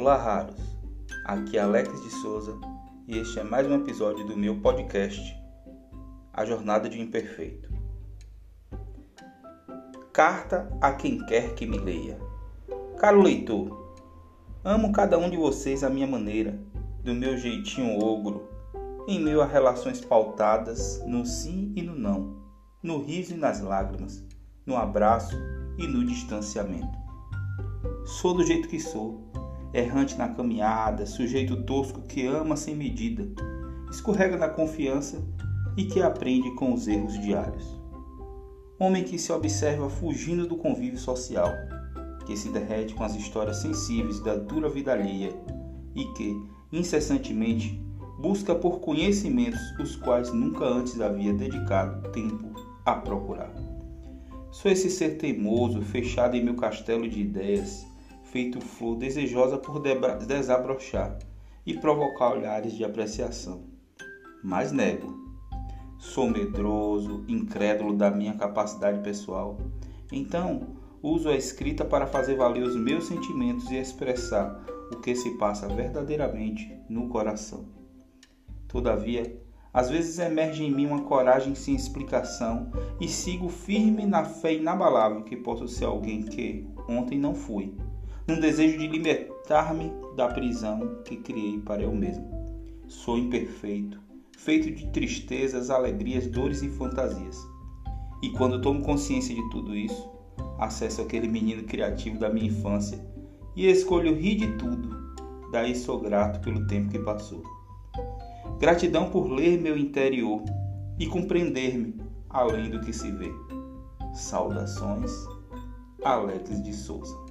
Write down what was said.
Olá, raros. Aqui é Alex de Souza e este é mais um episódio do meu podcast, A Jornada de Imperfeito. Carta a quem quer que me leia. Caro leitor, amo cada um de vocês à minha maneira, do meu jeitinho ogro, em meio a relações pautadas no sim e no não, no riso e nas lágrimas, no abraço e no distanciamento. Sou do jeito que sou, errante na caminhada, sujeito tosco que ama sem medida, escorrega na confiança e que aprende com os erros diários. Homem que se observa fugindo do convívio social, que se derrete com as histórias sensíveis da dura vida alheia e que, incessantemente, busca por conhecimentos os quais nunca antes havia dedicado tempo a procurar. Sou esse ser teimoso, fechado em meu castelo de ideias, feito flor desejosa por desabrochar e provocar olhares de apreciação. Mas nego. Sou medroso, incrédulo da minha capacidade pessoal. Então, uso a escrita para fazer valer os meus sentimentos e expressar o que se passa verdadeiramente no coração. Todavia, às vezes emerge em mim uma coragem sem explicação e sigo firme na fé inabalável que posso ser alguém que ontem não fui num desejo de libertar-me da prisão que criei para eu mesmo. Sou imperfeito, feito de tristezas, alegrias, dores e fantasias. E quando tomo consciência de tudo isso, acesso aquele menino criativo da minha infância e escolho rir de tudo. Daí sou grato pelo tempo que passou. Gratidão por ler meu interior e compreender-me além do que se vê. Saudações, Alex de Souza.